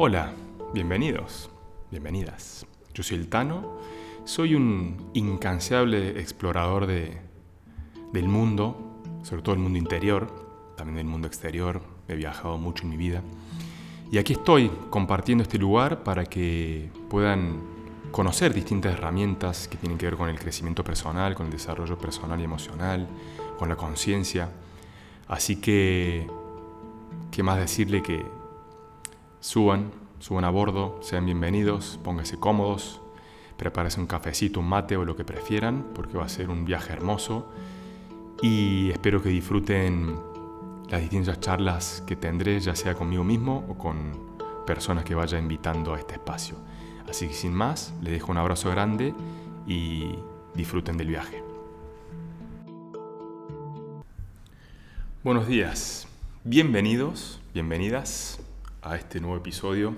Hola, bienvenidos, bienvenidas. Yo soy el Tano, soy un incansable explorador de, del mundo, sobre todo el mundo interior, también del mundo exterior, he viajado mucho en mi vida. Y aquí estoy compartiendo este lugar para que puedan conocer distintas herramientas que tienen que ver con el crecimiento personal, con el desarrollo personal y emocional, con la conciencia. Así que, ¿qué más decirle que Suban, suban a bordo, sean bienvenidos, pónganse cómodos, prepárense un cafecito, un mate o lo que prefieran, porque va a ser un viaje hermoso. Y espero que disfruten las distintas charlas que tendré, ya sea conmigo mismo o con personas que vaya invitando a este espacio. Así que sin más, les dejo un abrazo grande y disfruten del viaje. Buenos días, bienvenidos, bienvenidas a este nuevo episodio.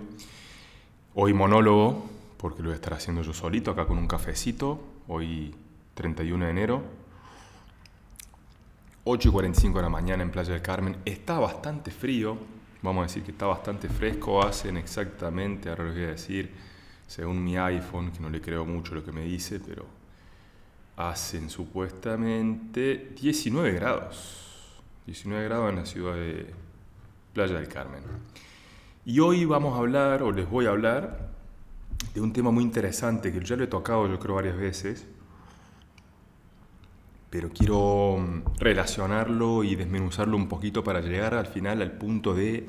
Hoy monólogo, porque lo voy a estar haciendo yo solito acá con un cafecito. Hoy 31 de enero, 8 y 45 de la mañana en Playa del Carmen. Está bastante frío, vamos a decir que está bastante fresco. Hacen exactamente, ahora les voy a decir, según mi iPhone, que no le creo mucho lo que me dice, pero hacen supuestamente 19 grados. 19 grados en la ciudad de Playa del Carmen. Y hoy vamos a hablar, o les voy a hablar, de un tema muy interesante que ya lo he tocado yo creo varias veces, pero quiero mm, relacionarlo y desmenuzarlo un poquito para llegar al final al punto de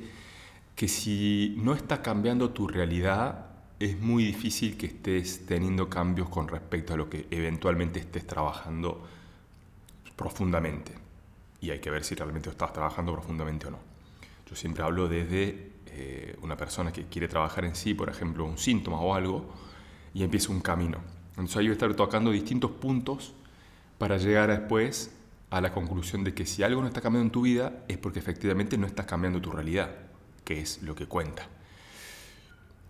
que si no está cambiando tu realidad, es muy difícil que estés teniendo cambios con respecto a lo que eventualmente estés trabajando profundamente. Y hay que ver si realmente estás trabajando profundamente o no. Yo siempre hablo desde eh, una persona que quiere trabajar en sí, por ejemplo, un síntoma o algo, y empieza un camino. Entonces ahí voy a estar tocando distintos puntos para llegar después a la conclusión de que si algo no está cambiando en tu vida es porque efectivamente no estás cambiando tu realidad, que es lo que cuenta.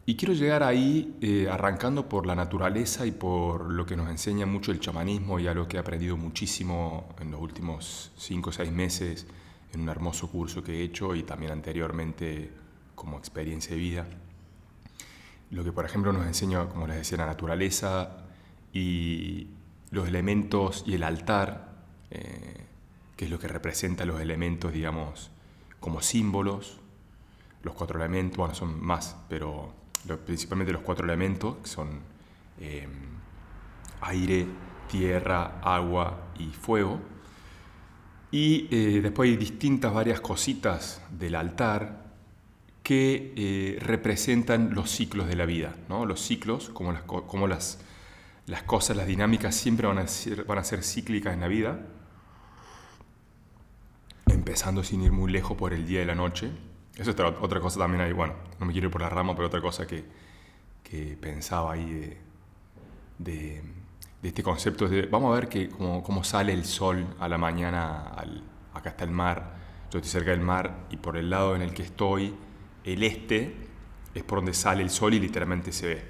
Y quiero llegar ahí eh, arrancando por la naturaleza y por lo que nos enseña mucho el chamanismo y a lo que he aprendido muchísimo en los últimos 5 o 6 meses en un hermoso curso que he hecho y también anteriormente como experiencia de vida. Lo que, por ejemplo, nos enseña, como les decía, la naturaleza y los elementos y el altar, eh, que es lo que representa los elementos, digamos, como símbolos. Los cuatro elementos, bueno, son más, pero principalmente los cuatro elementos, que son eh, aire, tierra, agua y fuego. Y eh, después hay distintas, varias cositas del altar que eh, representan los ciclos de la vida, ¿no? los ciclos, como, las, como las, las, cosas, las dinámicas siempre van a, ser, van a ser cíclicas en la vida, empezando sin ir muy lejos por el día y la noche. Eso es otra, cosa también ahí, bueno, no me quiero ir por la rama, pero otra cosa que, que pensaba ahí de, de, este concepto de, vamos a ver que cómo, cómo sale el sol a la mañana, al, acá está el mar, yo estoy cerca del mar y por el lado en el que estoy, el este es por donde sale el sol y literalmente se ve.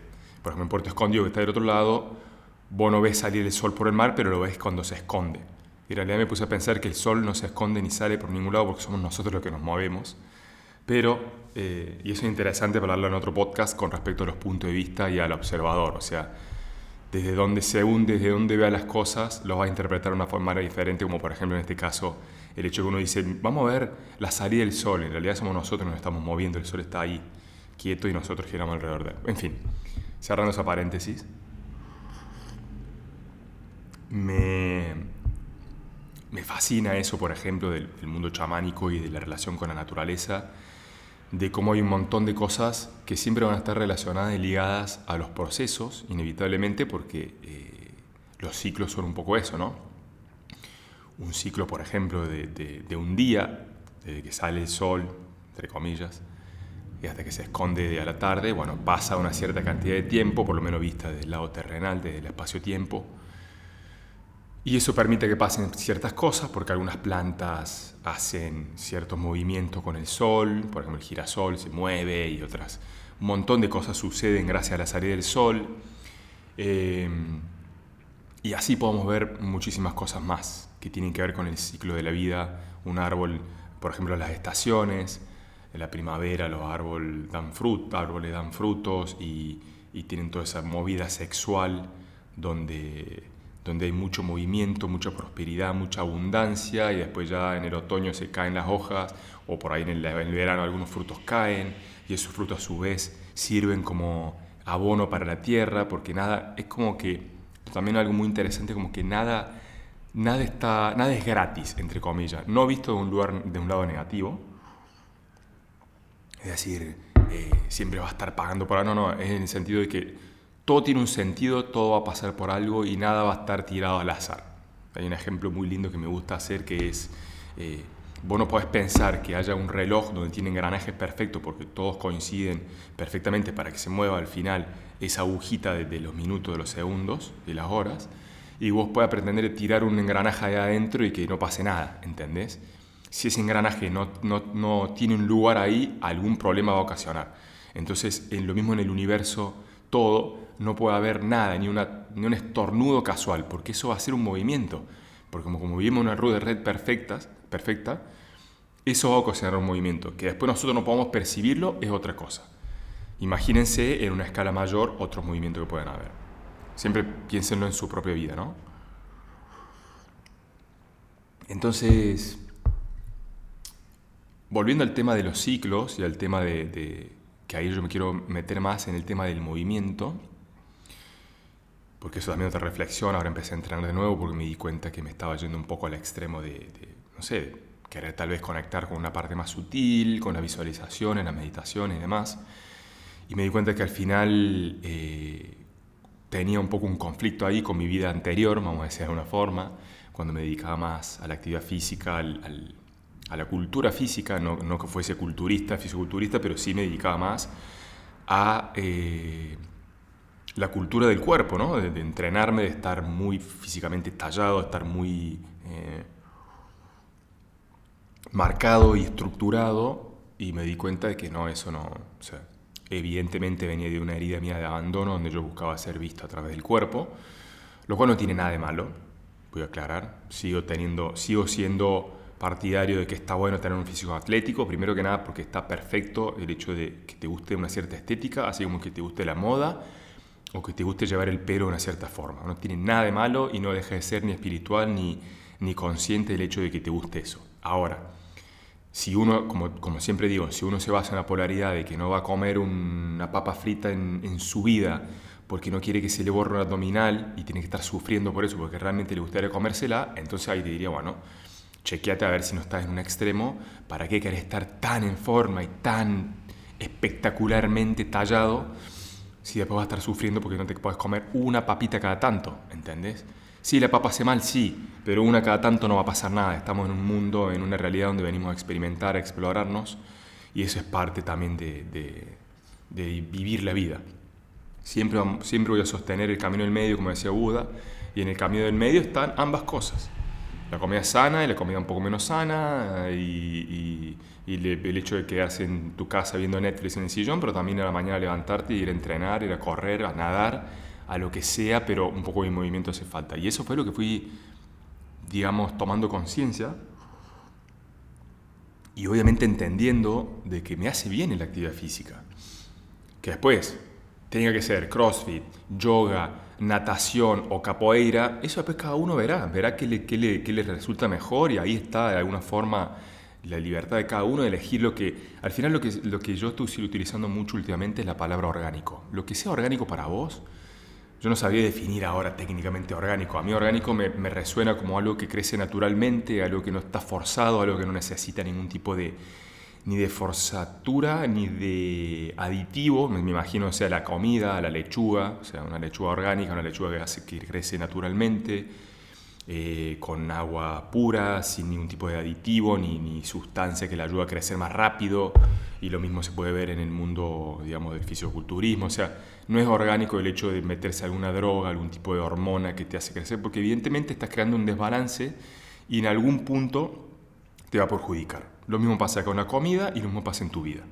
Por ejemplo, en Puerto Escondido, que está del otro lado, vos no ves salir el sol por el mar, pero lo ves cuando se esconde. Y en realidad me puse a pensar que el sol no se esconde ni sale por ningún lado porque somos nosotros los que nos movemos. Pero, eh, y eso es interesante hablarlo en otro podcast con respecto a los puntos de vista y al observador. O sea, desde donde según desde donde vea las cosas, lo va a interpretar de una forma diferente, como por ejemplo en este caso el hecho que uno dice, vamos a ver la salida del sol, en realidad somos nosotros nos estamos moviendo, el sol está ahí, quieto y nosotros giramos alrededor de él. En fin, cerrando esa paréntesis, me, me fascina eso, por ejemplo, del, mundo chamánico y de la relación con la naturaleza, de cómo hay un montón de cosas que siempre van a estar relacionadas y ligadas a los procesos, inevitablemente, porque eh, los ciclos son un poco eso, ¿no? Un ciclo, por ejemplo, de, un día, desde que sale el sol, entre comillas, y hasta que se esconde a la tarde, bueno, pasa una cierta cantidad de tiempo, por lo menos vista desde el lado terrenal, desde el espacio-tiempo. Y eso permite que pasen ciertas cosas, porque algunas plantas hacen ciertos movimientos con el sol, por ejemplo el girasol se mueve y otras. Un montón de cosas suceden gracias a la salida del sol. Eh, y así podemos ver muchísimas cosas más que tienen que ver con el ciclo de la vida, un árbol, por ejemplo, las estaciones, en la primavera los árboles dan, árboles dan frutos y, y tienen toda esa movida sexual donde, donde hay mucho movimiento, mucha prosperidad, mucha abundancia y después ya en el otoño se caen las hojas o por ahí en el, en el verano algunos frutos caen y esos frutos a su vez sirven como abono para la tierra porque nada, es como que también algo muy interesante como que nada nada, está, nada es gratis, entre comillas. No visto de un, lugar, de un lado negativo. Es decir, eh, siempre va a estar pagando por algo. No, no, es en el sentido de que todo tiene un sentido, todo va a pasar por algo y nada va a estar tirado al azar. Hay un ejemplo muy lindo que me gusta hacer que es, eh, vos no podés pensar que haya un reloj donde tiene engranajes perfectos porque todos coinciden perfectamente para que se mueva al final esa agujita de, de los minutos, de los segundos, de las horas y vos puedas pretender tirar un engranaje ahí adentro y que no pase nada, ¿entendés? Si ese engranaje no, no, no tiene un lugar ahí, algún problema va a ocasionar. Entonces, en lo mismo en el universo, todo, no puede haber nada, ni, una, ni un estornudo casual, porque eso va a ser un movimiento. Porque como, como vivimos una red de red perfecta, perfecta, eso va a ocasionar un movimiento. Que después nosotros no podamos percibirlo es otra cosa. Imagínense en una escala mayor otros movimientos que pueden haber. Siempre piénsenlo en su propia vida, ¿no? Entonces, volviendo al tema de los ciclos y al tema de, que ahí yo me quiero meter más en el tema del movimiento, porque eso también otra reflexión, ahora empecé a entrenar de nuevo porque me di cuenta que me estaba yendo un poco al extremo de, no sé, querer tal vez conectar con una parte más sutil, con la visualización, en la meditación y demás. Y me di cuenta que al final eh, tenía un poco un conflicto ahí con mi vida anterior, vamos a decir de alguna forma, cuando me dedicaba más a la actividad física, a la cultura física, no, que fuese culturista, fisiculturista, pero sí me dedicaba más a eh, la cultura del cuerpo, ¿no? de, entrenarme, de estar muy físicamente tallado, de estar muy eh, marcado y estructurado, y me di cuenta de que no, eso no, o evidentemente venía de una herida mía de abandono donde yo buscaba ser visto a través del cuerpo, lo cual no tiene nada de malo, voy a aclarar, sigo, teniendo, sigo siendo partidario de que está bueno tener un físico atlético, primero que nada porque está perfecto el hecho de que te guste una cierta estética, así como que te guste la moda o que te guste llevar el pelo de una cierta forma. No tiene nada de malo y no deja de ser ni espiritual ni, ni consciente del hecho de que te guste eso. Ahora, si uno, como, siempre digo, si uno se basa en la polaridad de que no va a comer una papa frita en, en, su vida porque no quiere que se le borre un abdominal y tiene que estar sufriendo por eso porque realmente le gustaría comérsela, entonces ahí te diría, bueno, chequeate a ver si no estás en un extremo, ¿para qué querés estar tan en forma y tan espectacularmente tallado si después vas a estar sufriendo porque no te puedes comer una papita cada tanto, ¿entendés? Sí, la papa hace mal, sí, pero una cada tanto no va a pasar nada. Estamos en un mundo, en una realidad donde venimos a experimentar, a explorarnos, y eso es parte también de, vivir la vida. Siempre, siempre voy a sostener el camino del medio, como decía Buda, y en el camino del medio están ambas cosas. La comida sana y la comida un poco menos sana, y, y, el hecho de quedarse en tu casa viendo Netflix en el sillón, pero también a la mañana levantarte, y ir a entrenar, ir a correr, a nadar a lo que sea, pero un poco de movimiento hace falta. Y eso fue lo que fui, digamos, tomando conciencia y obviamente entendiendo de que me hace bien en la actividad física. Que después tenga que ser crossfit, yoga, natación o capoeira, eso después cada uno verá, verá qué le, qué le, qué le resulta mejor y ahí está de alguna forma la libertad de cada uno de elegir lo que... Al final lo que, lo que yo estoy utilizando mucho últimamente es la palabra orgánico. Lo que sea orgánico para vos, yo no sabía definir ahora técnicamente orgánico. A mí orgánico me, resuena como algo que crece naturalmente, algo que no está forzado, algo que no necesita ningún tipo de ni de forzatura ni de aditivo. Me, imagino sea la comida, la lechuga, o sea, una lechuga orgánica, una lechuga que, que crece naturalmente, eh, con agua pura, sin ningún tipo de aditivo ni, ni sustancia que la ayude a crecer más rápido. Y lo mismo se puede ver en el mundo, digamos, del fisiculturismo. O sea, no es orgánico el hecho de meterse alguna droga, algún tipo de hormona que te hace crecer, porque evidentemente estás creando un desbalance y en algún punto te va a perjudicar. Lo mismo pasa con la comida y lo mismo pasa en tu vida.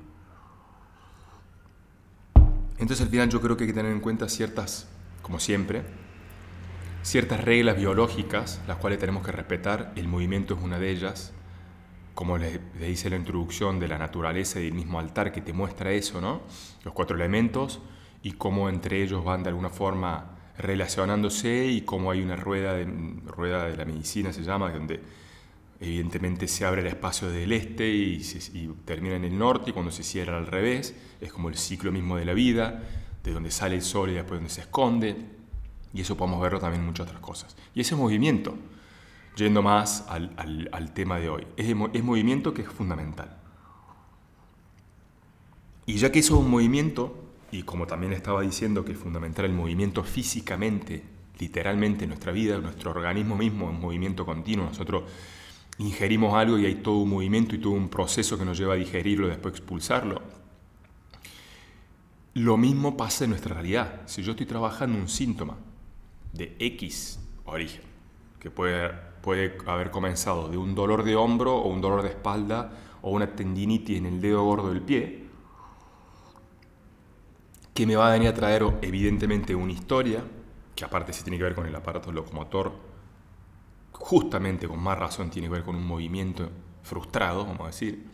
Entonces al final yo creo que hay que tener en cuenta ciertas, como siempre, ciertas reglas biológicas, las cuales tenemos que respetar. El movimiento es una de ellas. como le, dice la introducción de la naturaleza y el mismo altar que te muestra eso, ¿no? Los cuatro elementos y cómo entre ellos van de alguna forma relacionándose y cómo hay una rueda de, rueda de la medicina, se llama, donde evidentemente se abre el espacio del este y, termina en el norte y cuando se cierra al revés, es como el ciclo mismo de la vida, de donde sale el sol y después donde se esconde, y eso podemos verlo también en muchas otras cosas. Y ese movimiento, yendo más al, tema de hoy, es, es movimiento que es fundamental. Y ya que eso es un movimiento, y como también estaba diciendo que es fundamental el movimiento físicamente, literalmente en nuestra vida, nuestro organismo mismo en movimiento continuo, nosotros ingerimos algo y hay todo un movimiento y todo un proceso que nos lleva a digerirlo y después expulsarlo. Lo mismo pasa en nuestra realidad. Si yo estoy trabajando un síntoma de X origen, que puede, puede haber comenzado de un dolor de hombro o un dolor de espalda o una tendinitis en el dedo gordo del pie, que me va a venir a traer evidentemente una historia, que aparte sí tiene que ver con el aparato locomotor, justamente con más razón tiene que ver con un movimiento frustrado, vamos a decir,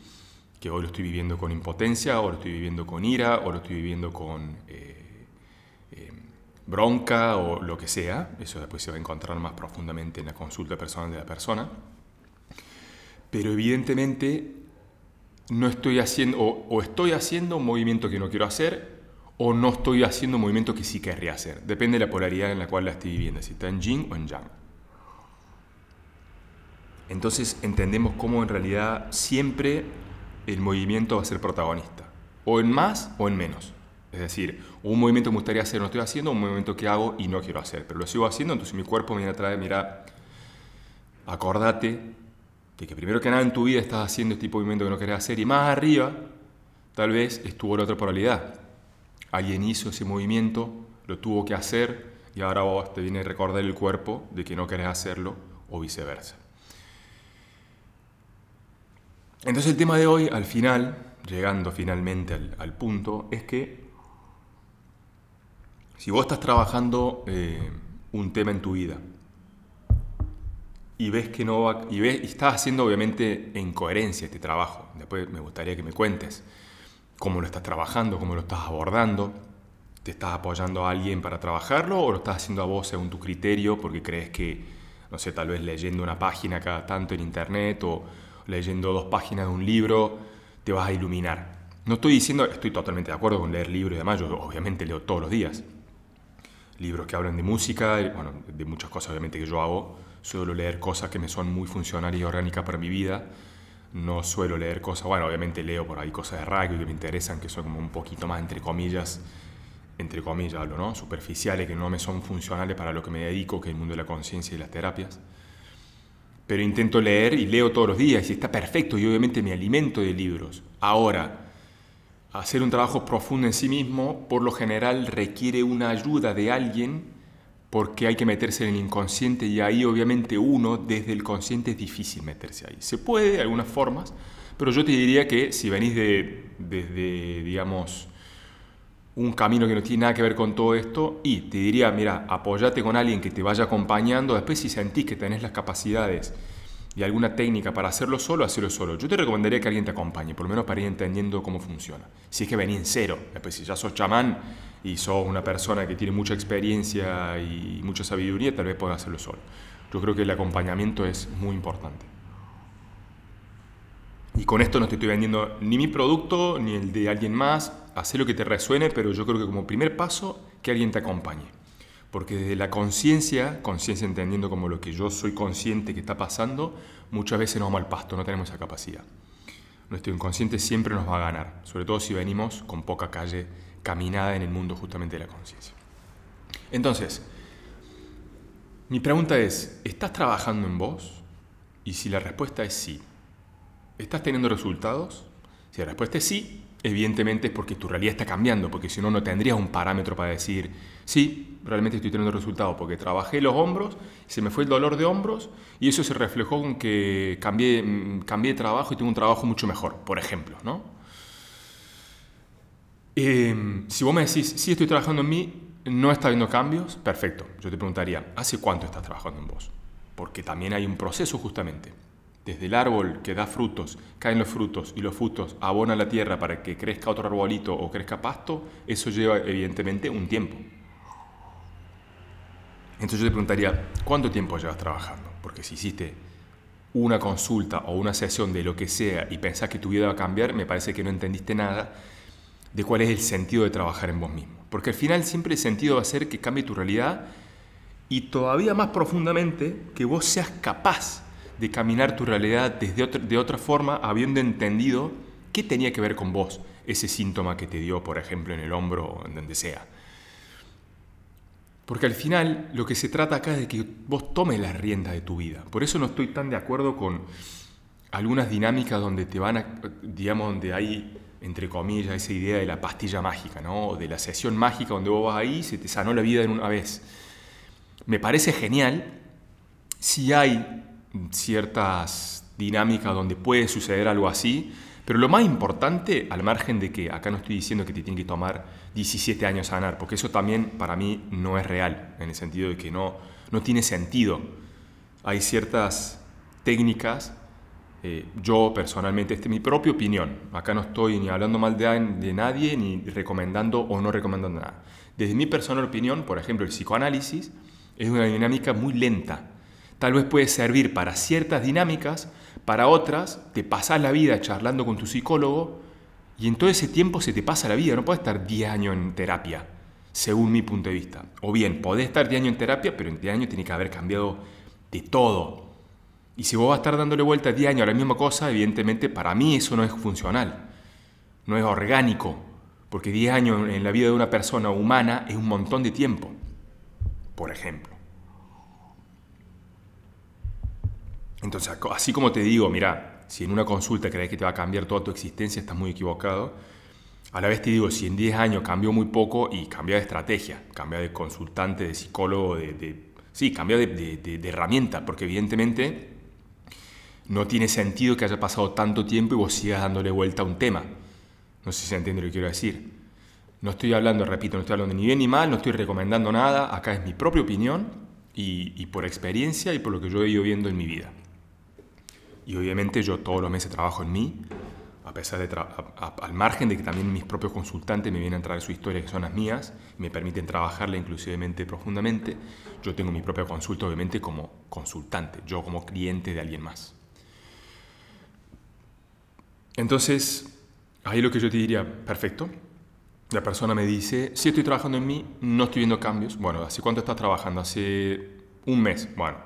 que hoy lo estoy viviendo con impotencia, o lo estoy viviendo con ira, o lo estoy viviendo con eh, eh, bronca, o lo que sea. Eso después se va a encontrar más profundamente en la consulta personal de la persona. Pero evidentemente no estoy haciendo, o estoy haciendo un movimiento que no quiero hacer, o no estoy haciendo un movimiento que sí querría hacer. Depende de la polaridad en la cual la estoy viviendo, si está en yin o en yang. Entonces entendemos cómo en realidad siempre el movimiento va a ser protagonista, o en más o en menos. Es decir, un movimiento me gustaría hacer no estoy haciendo, un movimiento que hago y no quiero hacer, pero lo sigo haciendo, entonces mi cuerpo me trae, mira, acordate de que primero que nada en tu vida estás haciendo este tipo de movimiento que no querés hacer y más arriba tal vez estuvo la otra polaridad, alguien hizo ese movimiento, lo tuvo que hacer y ahora vos te viene a recordar el cuerpo de que no querés hacerlo o viceversa. Entonces el tema de hoy, al final, llegando finalmente al, punto, es que si vos estás trabajando eh, un tema en tu vida y ves que no va, y, ves, y estás haciendo obviamente en coherencia este trabajo, después me gustaría que me cuentes cómo lo estás trabajando, cómo lo estás abordando. ¿Te estás apoyando a alguien para trabajarlo o lo estás haciendo a vos según tu criterio porque crees que, no sé, tal vez leyendo una página cada tanto en internet o leyendo dos páginas de un libro te vas a iluminar? No estoy diciendo, estoy totalmente de acuerdo con leer libros y demás, yo obviamente leo todos los días. Libros que hablan de música, bueno, de muchas cosas obviamente que yo hago, suelo leer cosas que me son muy funcionales y orgánicas para mi vida no suelo leer cosas, bueno, obviamente leo por ahí cosas de radio que me interesan, que son como un poquito más, entre comillas, entre comillas hablo, ¿no? Superficiales, que no me son funcionales para lo que me dedico, que es el mundo de la conciencia y las terapias. Pero intento leer y leo todos los días y está perfecto y obviamente me alimento de libros. Ahora, hacer un trabajo profundo en sí mismo, por lo general requiere una ayuda de alguien porque hay que meterse en el inconsciente y ahí obviamente uno desde el consciente es difícil meterse ahí. Se puede de algunas formas, pero yo te diría que si venís de, desde, digamos, un camino que no tiene nada que ver con todo esto, y te diría, mira, apoyate con alguien que te vaya acompañando, después si sentís que tenés las capacidades y alguna técnica para hacerlo solo, hacerlo solo. Yo te recomendaría que alguien te acompañe, por lo menos para ir entendiendo cómo funciona. Si es que venís en cero, después si ya sos chamán y sos una persona que tiene mucha experiencia y mucha sabiduría, tal vez puedas hacerlo solo. Yo creo que el acompañamiento es muy importante. Y con esto no te estoy vendiendo ni mi producto ni el de alguien más. Haz lo que te resuene, pero yo creo que como primer paso, que alguien te acompañe. Porque desde la conciencia, conciencia entendiendo como lo que yo soy consciente que está pasando, muchas veces nos vamos al pasto, no tenemos esa capacidad. Nuestro inconsciente siempre nos va a ganar, sobre todo si venimos con poca calle caminada en el mundo justamente de la conciencia. Entonces, mi pregunta es, ¿estás trabajando en vos? Y si la respuesta es sí, ¿estás teniendo resultados? Si la respuesta es sí, evidentemente es porque tu realidad está cambiando, porque si no, no tendrías un parámetro para decir, sí, realmente estoy teniendo resultados, porque trabajé los hombros, se me fue el dolor de hombros y eso se reflejó en que cambié, de trabajo y tengo un trabajo mucho mejor, por ejemplo, ¿no? Em, si vos me decís, sí estoy trabajando en mí, no está habiendo cambios, perfecto. Yo te preguntaría, ¿hace cuánto estás trabajando en vos? Porque también hay un proceso justamente. desde el árbol que da frutos, caen los frutos y los frutos abonan la tierra para que crezca otro arbolito o crezca pasto, eso lleva evidentemente un tiempo. Entonces yo te preguntaría, ¿cuánto tiempo llevas trabajando? Porque si hiciste una consulta o una sesión de lo que sea y pensás que tu vida va a cambiar, me parece que no entendiste nada de cuál es el sentido de trabajar en vos mismo. Porque al final siempre el sentido va a ser que cambie tu realidad y todavía más profundamente que vos seas capaz de caminar tu realidad desde de otra forma, habiendo entendido qué tenía que ver con vos ese síntoma que te dio, por ejemplo, en el hombro o en donde sea. Porque al final lo que se trata acá es de que vos tomes las riendas de tu vida. Por eso no estoy tan de acuerdo con algunas dinámicas donde te van a, digamos, donde hay, entre comillas, esa idea de la pastilla mágica, ¿no? O de la sesión mágica donde vos vas ahí y se te sanó la vida en una vez. Me parece genial si hay ciertas dinámicas donde puede suceder algo así, pero lo más importante, al margen de que acá no estoy diciendo que te tiene que tomar 17 años sanar, porque eso también para mí no es real, en el sentido de que no, no tiene sentido. Hay ciertas técnicas, eh, yo personalmente, esta es mi propia opinión, acá no estoy ni hablando mal de, de nadie, ni recomendando o no recomendando nada. Desde mi personal opinión, por ejemplo, el psicoanálisis, es una dinámica muy lenta. Tal vez puede servir para ciertas dinámicas, para otras te pasas la vida charlando con tu psicólogo y en todo ese tiempo se te pasa la vida. No puedes estar 10 años en terapia, según mi punto de vista. O bien, podés estar 10 años en terapia, pero en 10 años tiene que haber cambiado de todo. Y si vos vas a estar dándole vuelta 10 años a la misma cosa, evidentemente para mí eso no es funcional, no es orgánico, porque 10 años en la vida de una persona humana es un montón de tiempo por ejemplo. Entonces, así como te digo, mira, si en una consulta crees que te va a cambiar toda tu existencia, estás muy equivocado. A la vez te digo, si en 10 años cambió muy poco y cambia de estrategia, cambia de consultante, de psicólogo, de, sí, cambia de, de, herramienta, porque evidentemente no tiene sentido que haya pasado tanto tiempo y vos sigas dándole vuelta a un tema. No sé si se entiende lo que quiero decir. No estoy hablando, repito, no estoy hablando ni bien ni mal, no estoy recomendando nada, acá es mi propia opinión y, por experiencia y por lo que yo he ido viendo en mi vida. Y obviamente yo todos los meses trabajo en mí, a pesar de al margen de que también mis propios consultantes me vienen a traer su historia que son las mías, me permiten trabajarla inclusivemente profundamente, yo tengo mi propia consulta obviamente como consultante, yo como cliente de alguien más. Entonces, ahí lo que yo te diría, perfecto, la persona me dice, si estoy trabajando en mí, no estoy viendo cambios. Bueno, ¿hace cuánto estás trabajando? Hace un mes. Bueno,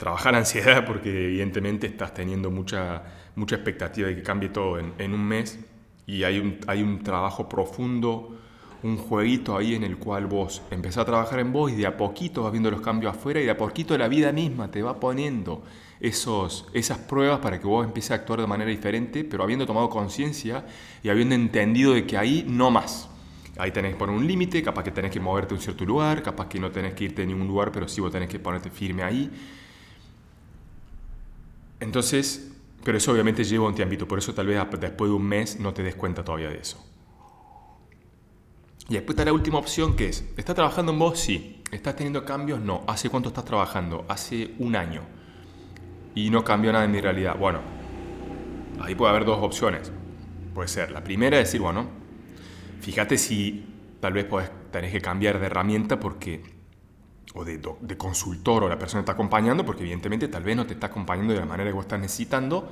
trabajar ansiedad porque evidentemente estás teniendo mucha, mucha expectativa de que cambie todo en, en un mes y hay un, hay un trabajo profundo, un jueguito ahí en el cual vos empezás a trabajar en vos y de a poquito vas viendo los cambios afuera y de a poquito la vida misma te va poniendo esos, esas pruebas para que vos empieces a actuar de manera diferente, pero habiendo tomado conciencia y habiendo entendido de que ahí no más. Ahí tenés que poner un límite, capaz que tenés que moverte a un cierto lugar, capaz que no tenés que irte a ningún lugar, pero sí vos tenés que ponerte firme ahí. Entonces, pero eso obviamente lleva un tiempito, por eso tal vez después de un mes no te des cuenta todavía de eso. Y después está la última opción que es, ¿estás trabajando en vos? Sí. ¿Estás teniendo cambios? No. ¿Hace cuánto estás trabajando? Hace un año y no cambió nada en mi realidad. Bueno, ahí puede haber dos opciones. Puede ser, la primera es decir, bueno, fíjate si tal vez podés, tenés que cambiar de herramienta porque, o de, consultor o la persona te está acompañando, porque evidentemente tal vez no te está acompañando de la manera que vos estás necesitando,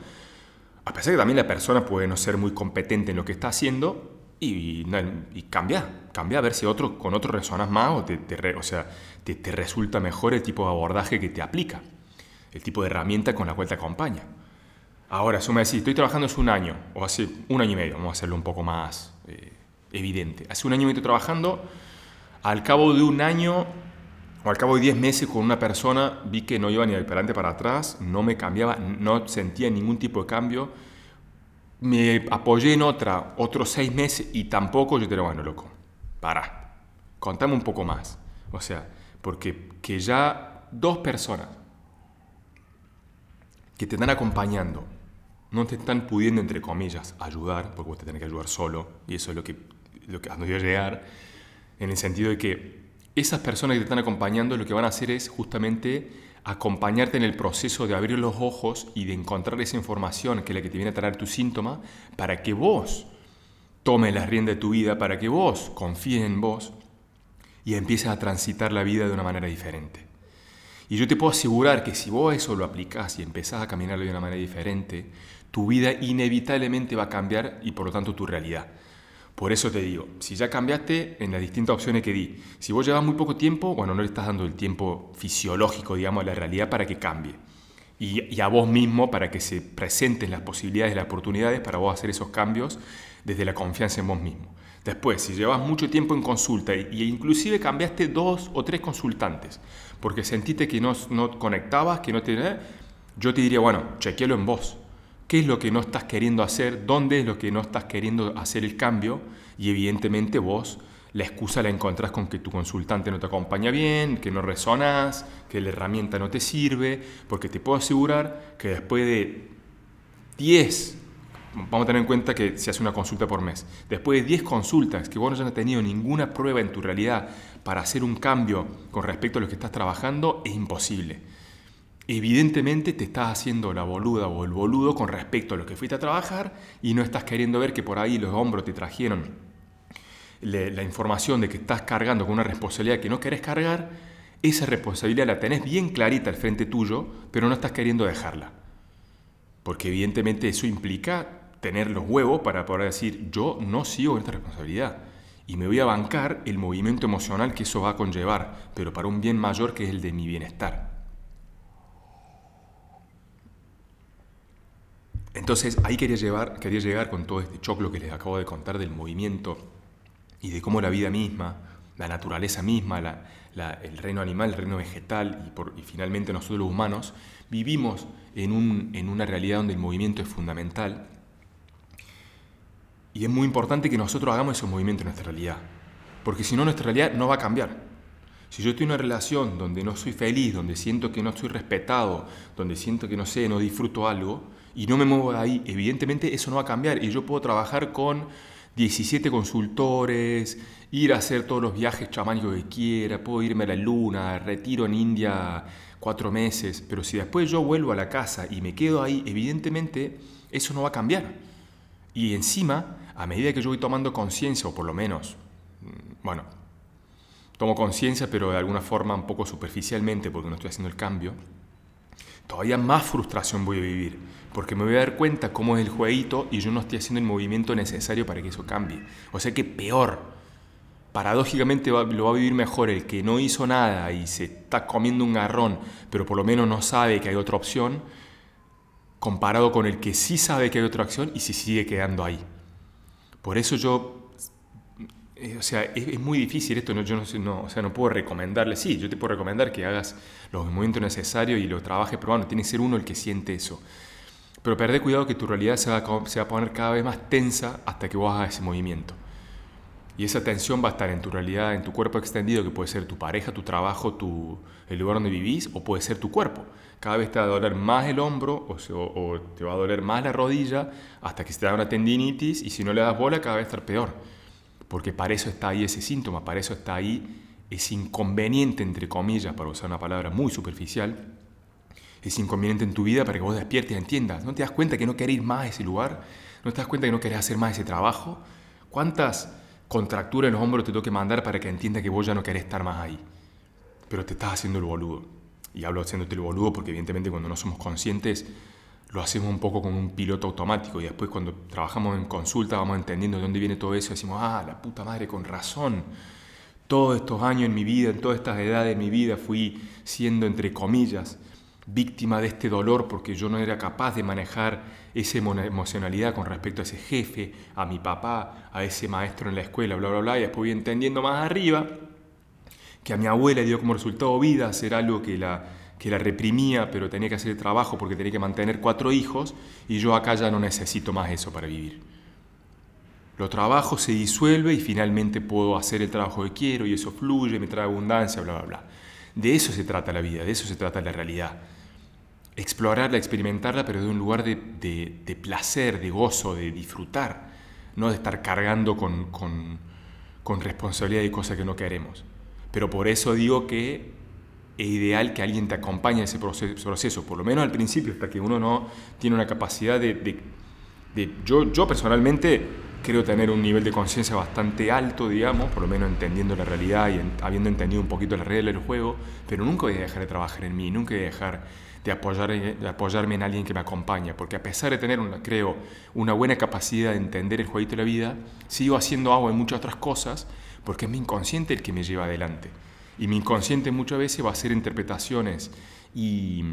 a pesar de que también la persona puede no ser muy competente en lo que está haciendo, y, y, cambia, cambia a ver si otro, con otro resonas más o, te, o sea, te, resulta mejor el tipo de abordaje que te aplica el tipo de herramienta con la cual te acompaña. Ahora, si me decís, estoy trabajando hace un año, o hace un año y medio, vamos a hacerlo un poco más eh, evidente. Hace un año y medio trabajando, al cabo de un año al cabo de 10 meses con una persona vi que no iba ni para adelante para atrás, no me cambiaba, no sentía ningún tipo de cambio. Me apoyé en otra, otros 6 meses y tampoco yo te digo, bueno, loco, para, contame un poco más. O sea, porque que ya dos personas que te están acompañando, no te están pudiendo, entre comillas, ayudar, porque vos te tenés que ayudar solo, y eso es lo que, lo que a donde llegar, en el sentido de que esas personas que te están acompañando lo que van a hacer es justamente acompañarte en el proceso de abrir los ojos y de encontrar esa información que es la que te viene a traer tu síntoma para que vos tomes la rienda de tu vida, para que vos confíes en vos y empieces a transitar la vida de una manera diferente. Y yo te puedo asegurar que si vos eso lo aplicás y empezás a caminar de una manera diferente, tu vida inevitablemente va a cambiar y por lo tanto tu realidad. Por eso te digo, si ya cambiaste en las distintas opciones que di, si vos llevas muy poco tiempo, bueno, no le estás dando el tiempo fisiológico, digamos, a la realidad para que cambie. Y, a vos mismo para que se presenten las posibilidades, las oportunidades para vos hacer esos cambios desde la confianza en vos mismo. Después, si llevas mucho tiempo en consulta e inclusive cambiaste dos o tres consultantes porque sentiste que no, no conectabas, que no te... ¿eh? Yo te diría, bueno, chequealo en vos qué es lo que no estás queriendo hacer, dónde es lo que no estás queriendo hacer el cambio y evidentemente vos la excusa la encontrás con que tu consultante no te acompaña bien, que no resonas, que la herramienta no te sirve, porque te puedo asegurar que después de 10, vamos a tener en cuenta que se hace una consulta por mes, después de 10 consultas que vos no hayas tenido ninguna prueba en tu realidad para hacer un cambio con respecto a lo que estás trabajando, es imposible evidentemente te estás haciendo la boluda o el boludo con respecto a lo que fuiste a trabajar y no estás queriendo ver que por ahí los hombros te trajeron la información de que estás cargando con una responsabilidad que no querés cargar, esa responsabilidad la tenés bien clarita al frente tuyo, pero no estás queriendo dejarla. Porque evidentemente eso implica tener los huevos para poder decir, yo no sigo esta responsabilidad y me voy a bancar el movimiento emocional que eso va a conllevar, pero para un bien mayor que es el de mi bienestar. Entonces ahí quería, llevar, quería llegar con todo este choclo que les acabo de contar del movimiento y de cómo la vida misma, la naturaleza misma, el reino animal, el reino vegetal y, finalmente nosotros los humanos vivimos en, un, en una realidad donde el movimiento es fundamental y es muy importante que nosotros hagamos esos movimientos en nuestra realidad, porque si no nuestra realidad no va a cambiar. Si yo estoy en una relación donde no soy feliz, donde siento que no estoy respetado, donde siento que no sé, no disfruto algo, y no me muevo de ahí, evidentemente eso no va a cambiar y yo puedo trabajar con 17 consultores, ir a hacer todos los viajes chamánicos que quiera, puedo irme a la luna, retiro en India cuatro meses, pero si después yo vuelvo a la casa y me quedo ahí, evidentemente eso no va a cambiar. Y encima, a medida que yo voy tomando conciencia, o por lo menos, mm, bueno, tomo conciencia, pero de alguna forma un poco superficialmente, porque no estoy haciendo el cambio, todavía más frustración voy a vivir, porque me voy a dar cuenta cómo es el jueguito y yo no estoy haciendo el movimiento necesario para que eso cambie. O sea que peor, paradójicamente lo va a vivir mejor el que no hizo nada y se está comiendo un garrón, pero por lo menos no sabe que hay otra opción, comparado con el que sí sabe que hay otra opción y se sigue quedando ahí. Por eso yo eh, o sea, es, muy difícil esto, yo no, no, o sea, no puedo recomendarle, sí, yo te puedo recomendar que hagas los movimientos necesarios y lo trabajes, pero bueno, tiene que ser uno el que siente eso. Pero perde cuidado que tu realidad se va, se va a poner cada vez más tensa hasta que vos hagas ese movimiento. Y esa tensión va a estar en tu realidad, en tu cuerpo extendido, que puede ser tu pareja, tu trabajo, tu, el lugar donde vivís, o puede ser tu cuerpo. Cada vez te va a doler más el hombro o, o te va a doler más la rodilla hasta que se te da una tendinitis y si no le das bola cada vez va a estar peor porque para eso está ahí ese síntoma, para eso está ahí ese inconveniente, entre comillas, para usar una palabra muy superficial, ese inconveniente en tu vida para que vos despiertes y entiendas. ¿No te das cuenta que no querés ir más a ese lugar? ¿No te das cuenta que no querés hacer más ese trabajo? ¿Cuántas contracturas en los hombros te tengo que mandar para que entiendas que vos ya no querés estar más ahí? Pero te estás haciendo el boludo. Y hablo haciéndote el boludo porque evidentemente cuando no somos conscientes lo hacemos un poco como un piloto automático y después cuando trabajamos en consulta vamos entendiendo de dónde viene todo eso decimos, ah, la puta madre, con razón. Todos estos años en mi vida, en todas estas edades de mi vida fui siendo, entre comillas, víctima de este dolor porque yo no era capaz de manejar esa emocionalidad con respecto a ese jefe, a mi papá, a ese maestro en la escuela, bla, bla, bla. Y después voy entendiendo más arriba que a mi abuela dio como resultado vida hacer algo que la que la reprimía, pero tenía que hacer el trabajo porque tenía que mantener cuatro hijos, y yo acá ya no necesito más eso para vivir. Lo trabajo se disuelve y finalmente puedo hacer el trabajo que quiero y eso fluye, me trae abundancia, bla, bla, bla. De eso se trata la vida, de eso se trata la realidad. Explorarla, experimentarla, pero de un lugar de, de, placer, de gozo, de disfrutar, no de estar cargando con, con, con responsabilidad y cosas que no queremos. Pero por eso digo que es ideal que alguien te acompañe en ese proceso, por lo menos al principio, hasta que uno no tiene una capacidad de... yo, yo personalmente creo tener un nivel de conciencia bastante alto, digamos, por lo menos entendiendo la realidad y habiendo entendido un poquito la regla del juego, pero nunca voy a dejar de trabajar en mí, nunca voy a dejar de, apoyar, de apoyarme en alguien que me acompaña, porque a pesar de tener, una, creo, una buena capacidad de entender el jueguito de la vida, sigo haciendo agua en muchas otras cosas, porque es mi inconsciente el que me lleva adelante. Y mi inconsciente muchas veces va a hacer interpretaciones y,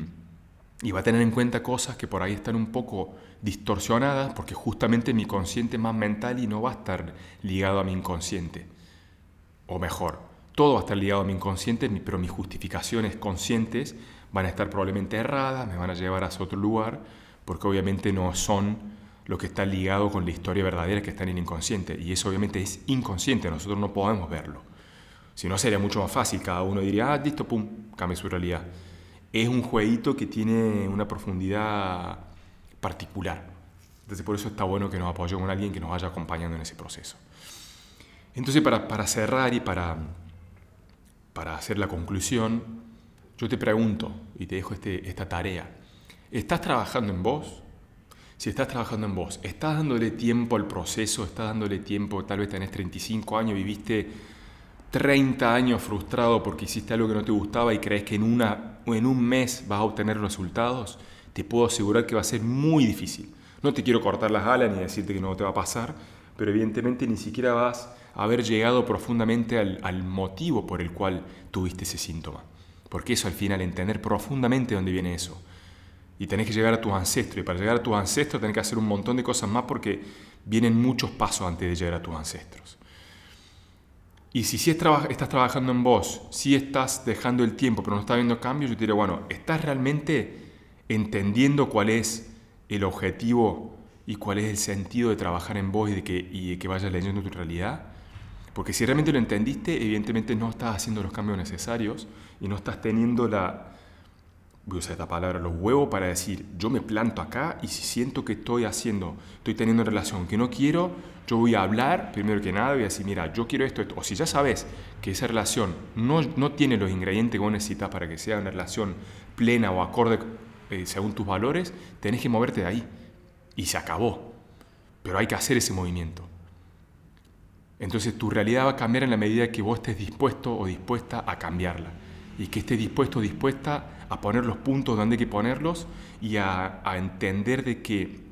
va a tener en cuenta cosas que por ahí están un poco distorsionadas, porque justamente mi consciente es más mental y no va a estar ligado a mi inconsciente. O mejor, todo va a estar ligado a mi inconsciente, pero mis justificaciones conscientes van a estar probablemente erradas, me van a llevar a otro lugar, porque obviamente no son lo que está ligado con la historia verdadera que está en el inconsciente. Y eso obviamente es inconsciente, nosotros no podemos verlo. Si no, sería mucho más fácil, cada uno diría, ah, listo, pum, cambia su realidad. Es un jueguito que tiene una profundidad particular. Entonces por eso está bueno que nos apoyemos con alguien que nos vaya acompañando en ese proceso. Entonces para, para cerrar y para, para hacer la conclusión, yo te pregunto y te dejo este, esta tarea. ¿Estás trabajando en vos? Si estás trabajando en vos, ¿estás dándole tiempo al proceso? ¿Estás dándole tiempo? Tal vez tenés 35 años, viviste 30 años frustrado porque hiciste algo que no te gustaba y crees que en, una, en un mes vas a obtener resultados. Te puedo asegurar que va a ser muy difícil. No te quiero cortar las alas ni decirte que no te va a pasar, pero evidentemente ni siquiera vas a haber llegado profundamente al, al motivo por el cual tuviste ese síntoma. Porque eso al final, entender profundamente dónde viene eso. Y tenés que llegar a tus ancestros. Y para llegar a tus ancestros tenés que hacer un montón de cosas más porque vienen muchos pasos antes de llegar a tus ancestros. Y si, si estás trabajando en vos, si estás dejando el tiempo pero no estás viendo cambios, yo te diría, bueno, ¿estás realmente entendiendo cuál es el objetivo y cuál es el sentido de trabajar en vos de que, y de que vayas leyendo tu realidad? Porque si realmente lo entendiste, evidentemente no estás haciendo los cambios necesarios y no estás teniendo la, voy a usar esta palabra, los huevos para decir, yo me planto acá y si siento que estoy haciendo, estoy teniendo una relación que no quiero, yo voy a hablar, primero que nada, voy a decir, mira, yo quiero esto, esto. O si ya sabes que esa relación no, no tiene los ingredientes que vos necesitas para que sea una relación plena o acorde eh, según tus valores, tenés que moverte de ahí. Y se acabó. Pero hay que hacer ese movimiento. Entonces tu realidad va a cambiar en la medida que vos estés dispuesto o dispuesta a cambiarla. Y que estés dispuesto o dispuesta a poner los puntos donde hay que ponerlos y a, entender de que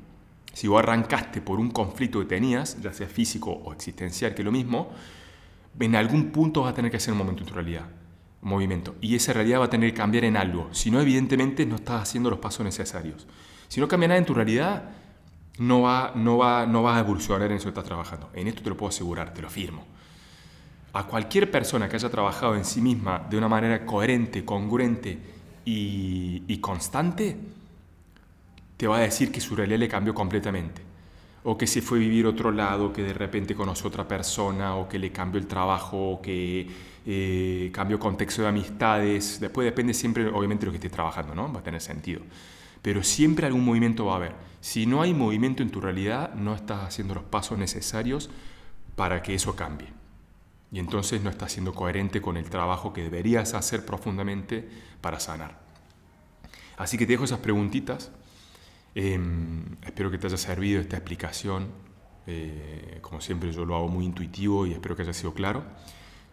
si vos arrancaste por un conflicto que tenías, ya sea físico o existencial, que es lo mismo, en algún punto vas a tener que hacer un momento en tu realidad, un movimiento. Y esa realidad va a tener que cambiar en algo. Si no, evidentemente no estás haciendo los pasos necesarios. Si no cambia nada en tu realidad, no va, no, va, no vas a evolucionar en eso que estás trabajando. En esto te lo puedo asegurar, te lo firmo. A cualquier persona que haya trabajado en sí misma de una manera coherente, congruente y, constante, te va a decir que su realidad le cambió completamente. O que se fue a vivir otro lado, que de repente conoció otra persona, o que le cambió el trabajo, o que eh, cambió contexto de amistades. Después depende siempre, obviamente, de lo que estés trabajando, ¿no? Va a tener sentido pero siempre algún movimiento va a haber. Si no hay movimiento en tu realidad, no estás haciendo los pasos necesarios para que eso cambie. Y entonces no estás siendo coherente con el trabajo que deberías hacer profundamente para sanar. Así que te dejo esas preguntitas. Em, espero que te haya servido esta explicación. Eh, como siempre yo lo hago muy intuitivo y espero que haya sido claro.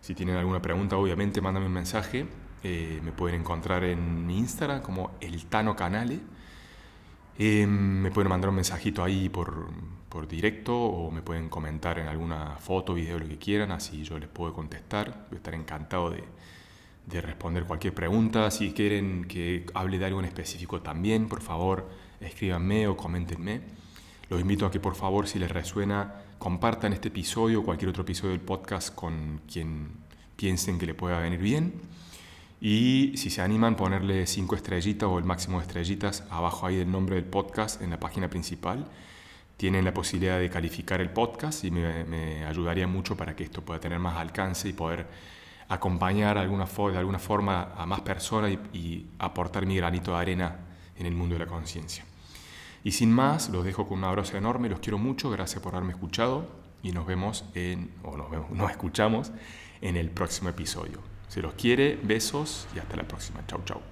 Si tienen alguna pregunta, obviamente mándame un mensaje. Eh, me pueden encontrar en Instagram como El Tano Canale eh, me pueden mandar un mensajito ahí por, por, directo o me pueden comentar en alguna foto, video, lo que quieran, así yo les puedo contestar. Voy a estar encantado de, de responder cualquier pregunta. Si quieren que hable de algo en específico también, por favor, escríbanme o coméntenme. Los invito a que por favor, si les resuena, compartan este episodio o cualquier otro episodio del podcast con quien piensen que le pueda venir bien. Y si se animan, ponerle cinco estrellitas o el máximo de estrellitas abajo ahí del nombre del podcast en la página principal. Tienen la posibilidad de calificar el podcast y me, ayudaría mucho para que esto pueda tener más alcance y poder acompañar de alguna, forma a más personas y, y aportar mi granito de arena en el mundo de la conciencia. Y sin más, los dejo con un abrazo enorme, los quiero mucho, gracias por haberme escuchado y nos vemos en, o nos, vemos, nos escuchamos en el próximo episodio. Se los quiere, besos y hasta la próxima. Chau, chau.